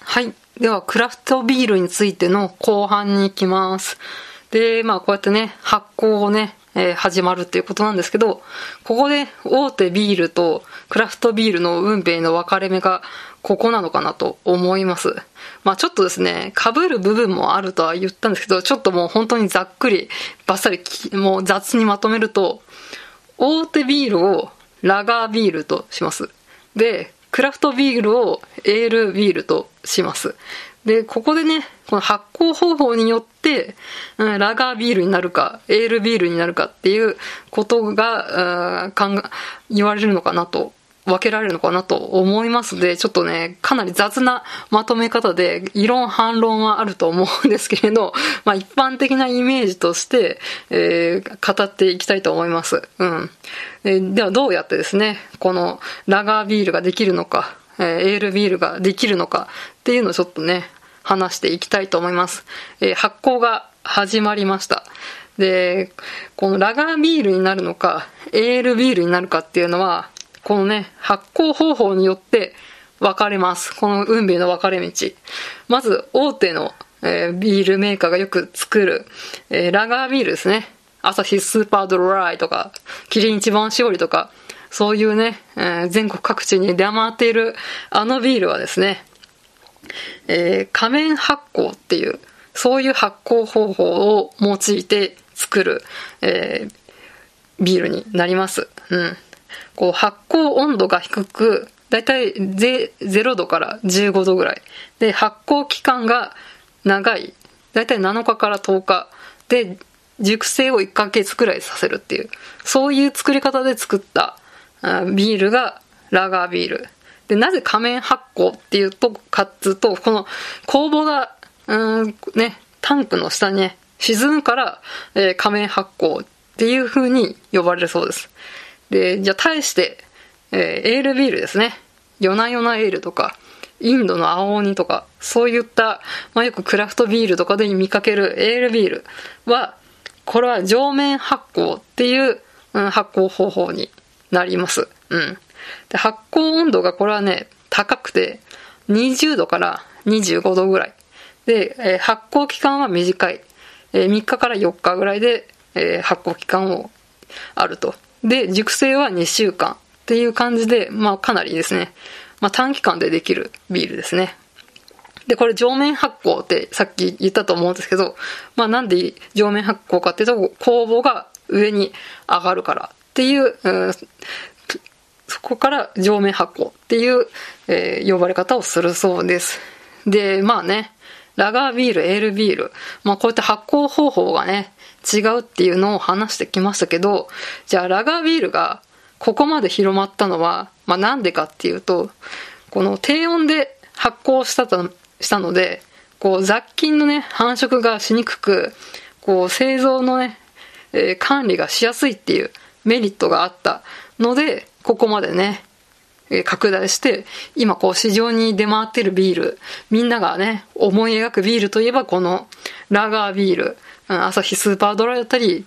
はい。では、クラフトビールについての後半に行きます。で、まあ、こうやってね、発酵をね、えー、始まるっていうことなんですけど、ここで大手ビールとクラフトビールの運命の分かれ目がここなのかなと思います。まあちょっとですね、被る部分もあるとは言ったんですけど、ちょっともう本当にざっくり、バッサリ、もう雑にまとめると、大手ビールをラガービールとします。で、クラフトビールをエールビールとします。で、ここでね、この発酵方法によって、うん、ラガービールになるか、エールビールになるかっていうことが、うん、言われるのかなと分けられるのかなと思いますで、ちょっとね、かなり雑なまとめ方で、異論反論はあると思うんですけれど、まあ一般的なイメージとして、えー、語っていきたいと思います。うん。えー、ではどうやってですね、このラガービールができるのか、えー、エールビールができるのかっていうのをちょっとね、話していきたいと思います。えー、発酵が始まりました。で、このラガービールになるのか、エールビールになるかっていうのは、このね、発酵方法によって分かれます。この運命の分かれ道。まず、大手の、えー、ビールメーカーがよく作る、えー、ラガービールですね。朝日スーパードライとか、キリン一番搾りとか、そういうね、えー、全国各地に出回っているあのビールはですね、えー、仮面発酵っていう、そういう発酵方法を用いて作る、えー、ビールになります。うん。こう発酵温度が低く、だいたい0度から15度ぐらい。で、発酵期間が長い。だいたい7日から10日。で、熟成を1ヶ月くらいさせるっていう、そういう作り方で作ったビールがラガービール。で、なぜ仮面発酵っていうと、かっつと、この酵母が、うん、ね、タンクの下にね、沈むから、えー、仮面発酵っていう風に呼ばれるそうです。で、じゃあ対して、えー、エールビールですね。夜な夜なエールとか、インドの青鬼とか、そういった、まあ、よくクラフトビールとかで見かけるエールビールは、これは上面発酵っていう、うん、発酵方法になります。うん。で、発酵温度がこれはね、高くて、20度から25度ぐらい。で、えー、発酵期間は短い。えー、3日から4日ぐらいで、えー、発酵期間をあると。で、熟成は2週間っていう感じで、まあかなりですね、まあ短期間でできるビールですね。で、これ上面発酵ってさっき言ったと思うんですけど、まあなんで上面発酵かっていうと、酵母が上に上がるからっていう、うん、そこから上面発酵っていう、えー、呼ばれ方をするそうです。で、まあね、ラガービール、エールビール、まあこういった発酵方法がね、違うっていうのを話してきましたけど、じゃあラガービールがここまで広まったのは、まあなんでかっていうと、この低温で発酵したと、したので、こう雑菌のね、繁殖がしにくく、こう製造のね、えー、管理がしやすいっていうメリットがあったので、ここまでね、え拡大して、今こう市場に出回ってるビール、みんながね、思い描くビールといえばこのラガービール、うん朝日スーパードライだったり、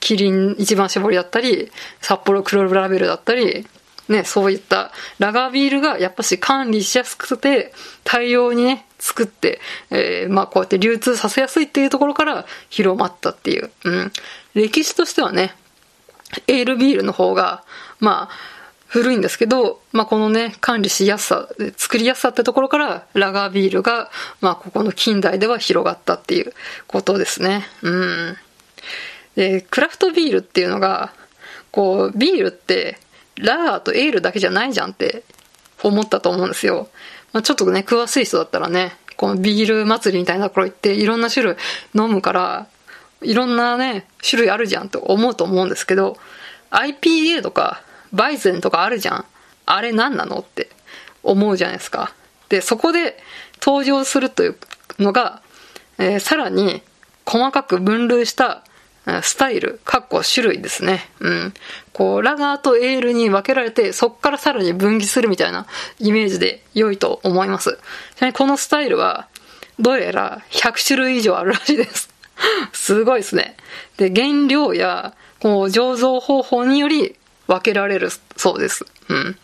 キリン一番搾りだったり、札幌黒ラベルだったり、ね、そういったラガービールがやっぱし管理しやすくて、大量にね、作って、えー、まあこうやって流通させやすいっていうところから広まったっていう。うん。歴史としてはね、エールビールの方が、まあ、古いんですけど、まあ、このね、管理しやすさ、作りやすさってところから、ラガービールが、まあ、ここの近代では広がったっていうことですね。うん。で、クラフトビールっていうのが、こう、ビールって、ラガーとエールだけじゃないじゃんって思ったと思うんですよ。まあ、ちょっとね、詳しい人だったらね、このビール祭りみたいなところ行っていろんな種類飲むから、いろんなね、種類あるじゃんと思うと思うんですけど、IPA とかバイゼンとかあるじゃん。あれ何なのって思うじゃないですか。で、そこで登場するというのが、えー、さらに細かく分類したスタイル、かっこ種類ですね。うん。こう、ラガーとエールに分けられて、そこからさらに分岐するみたいなイメージで良いと思います。ちなみにこのスタイルは、どうやら100種類以上あるらしいです。すごいですね。で、原料や、こう、醸造方法により分けられるそうです。うん。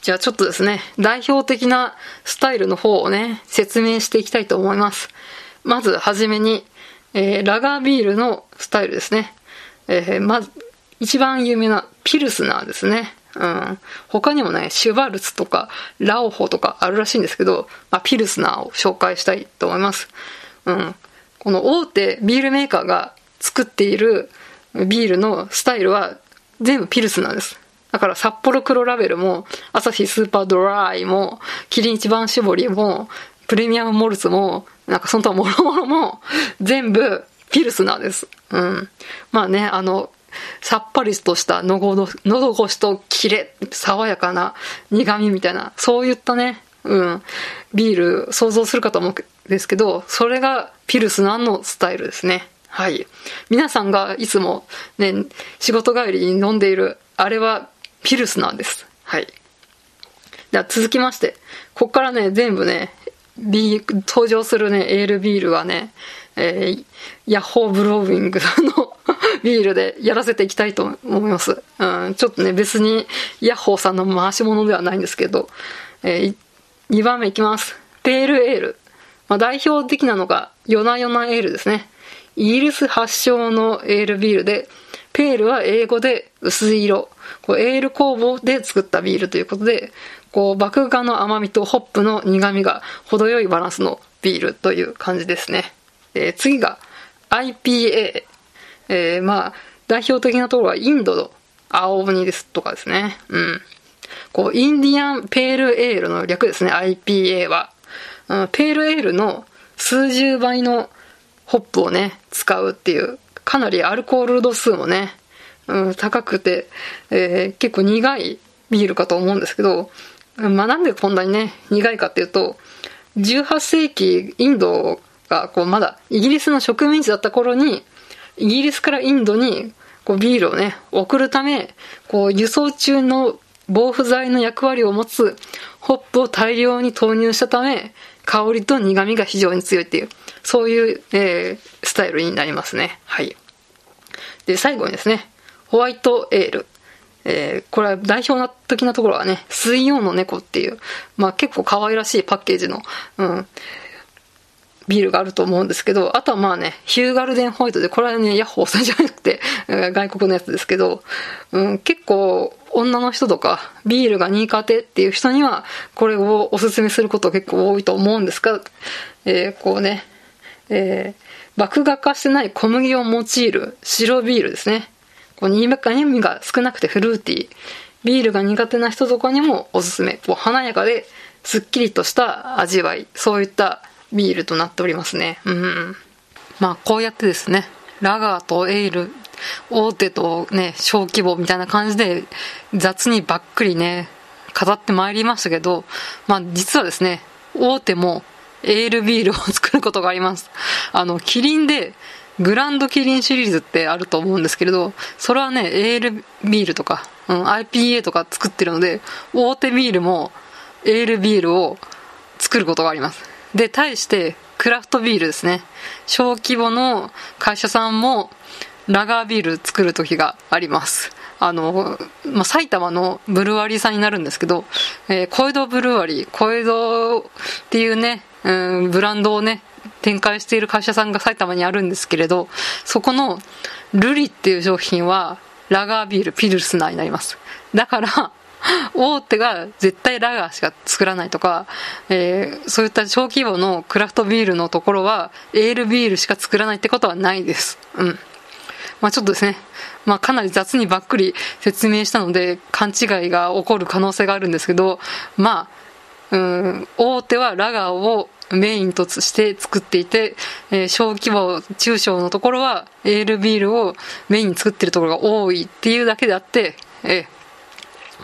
じゃあちょっとですね、代表的なスタイルの方をね、説明していきたいと思います。まずはじめに、えー、ラガービールのスタイルですね。えー、まず、一番有名なピルスナーですね。うん。他にもね、シュバルツとか、ラオホとかあるらしいんですけど、まあ、ピルスナーを紹介したいと思います。うん。この大手ビールメーカーが作っているビールのスタイルは全部ピルスナーです。だから札幌黒ラベルも、アサヒスーパードライも、キリン一番搾りも、プレミアムモルツも、なんかその他もろもろも、全部ピルスナーです。うん。まあね、あの、さっぱりとした喉越しとキレ、爽やかな苦味みたいな、そういったね、うん、ビール想像するかと思うんですけど、それがピルスナのスタイルですね。はい。皆さんがいつもね、仕事帰りに飲んでいる、あれはピルスナーです。はい。では続きまして、ここからね、全部ね、ビー登場するね、エールビールはね、えー、ヤッホーブローウィングの ビールでやらせていきたいと思います。うん、ちょっとね、別にヤッホーさんの回し物ではないんですけど、えー、2番目いきます。ペールエール。まあ、代表的なのが、ヨナヨナエールですね。イギリス発祥のエールビールで、ペールは英語で薄い色。こうエール工房で作ったビールということで、こう、麦芽の甘みとホップの苦みが程よいバランスのビールという感じですね。えー、次が IPA。えー、まあ、代表的なところはインドの青鬼ですとかですね。うん。こう、インディアンペールエールの略ですね、IPA は。うん、ペールエールの数十倍のホップをね、使うっていう、かなりアルコール度数もね、うん、高くて、えー、結構苦いビールかと思うんですけど、まあ、なんでこんなにね、苦いかっていうと、18世紀、インドがこうまだイギリスの植民地だった頃に、イギリスからインドにこうビールをね、送るため、こう輸送中の防腐剤の役割を持つホップを大量に投入したため、香りと苦味が非常に強いっていう、そういう、えー、スタイルになりますね。はい。で、最後にですね、ホワイトエール。えー、これは代表的なところはね、水曜の猫っていう、まあ結構可愛らしいパッケージの、うん、ビールがあると思うんですけど、あとはまあね、ヒューガルデンホワイトで、これはね、ヤッホーさんじゃなくて、外国のやつですけど、うん、結構女の人とか、ビールが苦手っていう人には、これをおすすめすること結構多いと思うんですが、えー、こうね、えー、麦芽化してない小麦を用いる白ビールですね。こう苦味が少なくてフルーティー。ビールが苦手な人とかにもおすすめ。こう華やかで、すっきりとした味わい。そういったビールとなっておりますね。うん。まあ、こうやってですね、ラガーとエール、大手とね、小規模みたいな感じで、雑にばっくりね、語ってまいりましたけど、まあ、実はですね、大手もエールビールを作ることがあります。あの、キリンで、グランドキリンシリーズってあると思うんですけれど、それはね、エールビールとか、うん、IPA とか作ってるので、大手ビールもエールビールを作ることがあります。で、対して、クラフトビールですね。小規模の会社さんも、ラガービール作る時があります。あの、まあ、埼玉のブルワリーさんになるんですけど、えー、小江戸ブルワリー、小江戸っていうね、うん、ブランドをね、展開している会社さんが埼玉にあるんですけれど、そこのルリっていう商品は、ラガービール、ピルスナーになります。だから、大手が絶対ラガーしか作らないとか、えー、そういった小規模のクラフトビールのところは、エールビールしか作らないってことはないです。うん。まあちょっとですね、まあかなり雑にばっくり説明したので、勘違いが起こる可能性があるんですけど、まあ、うん、大手はラガーをメインとして作っていて、えー、小規模、中小のところはエールビールをメインに作ってるところが多いっていうだけであって、えー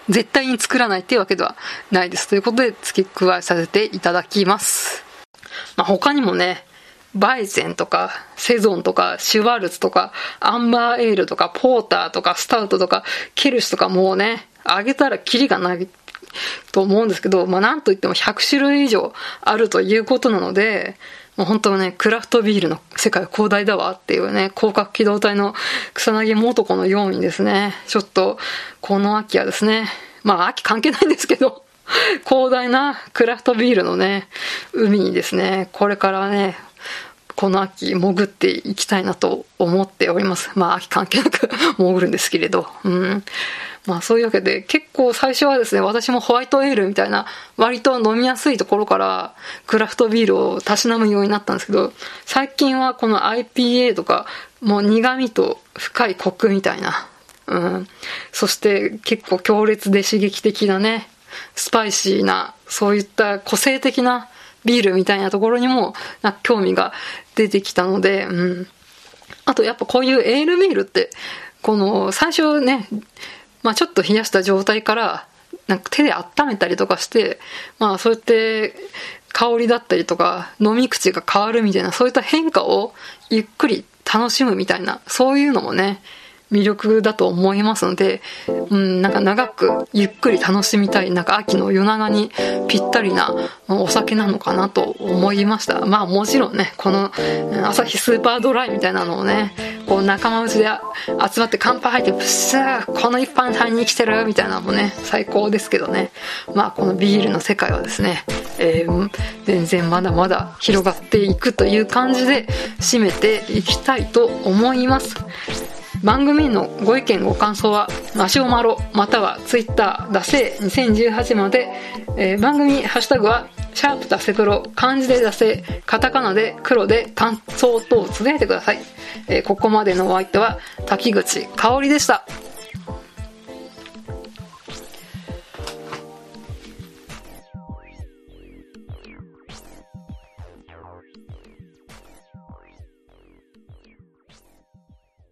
絶対に作らないっていうわけではないです。ということで付け加えさせていただきます。まあ、他にもね、バイゼンとか、セゾンとか、シュワルツとか、アンバーエールとか、ポーターとか、スタウトとか、ケルシュとかもうね、あげたらキリがないと思うんですけど、まあなんといっても100種類以上あるということなので、もう本当ね、クラフトビールの世界広大だわっていうね、広角機動隊の草薙素子のようにですね、ちょっと、この秋はですね、まあ秋関係ないんですけど、広大なクラフトビールのね、海にですね、これからね、この秋潜っていきたいなと思っております。まあ秋関係なく 潜るんですけれど。うん。まあそういうわけで結構最初はですね、私もホワイトエールみたいな割と飲みやすいところからクラフトビールをたしなむようになったんですけど、最近はこの IPA とかもう苦味と深いコクみたいな。うん。そして結構強烈で刺激的なね、スパイシーな、そういった個性的なビールみたいなところにも、な興味が出てきたので、うん。あとやっぱこういうエールビールって、この最初ね、まあちょっと冷やした状態から、なんか手で温めたりとかして、まあそうやって香りだったりとか飲み口が変わるみたいなそういった変化をゆっくり楽しむみたいなそういうのもね魅力だと思いますので、うん、なんか長くゆっくり楽しみたい、なんか秋の夜長にぴったりなお酒なのかなと思いました。まあもちろんね、この朝日スーパードライみたいなのをね、こう仲間内で集まって乾杯入ってプシューこの一杯単に来てるみたいなのもね、最高ですけどね。まあこのビールの世界はですね、えー、全然まだまだ広がっていくという感じで締めていきたいと思います。番組のご意見ご感想はマシオマロまたはツイッターダセ2018まで、えー、番組ハッシュタグはシャープダセ黒漢字でダセカタカナで黒で感想等をつぶやいてください、えー、ここまでのお相手は滝口香織でした。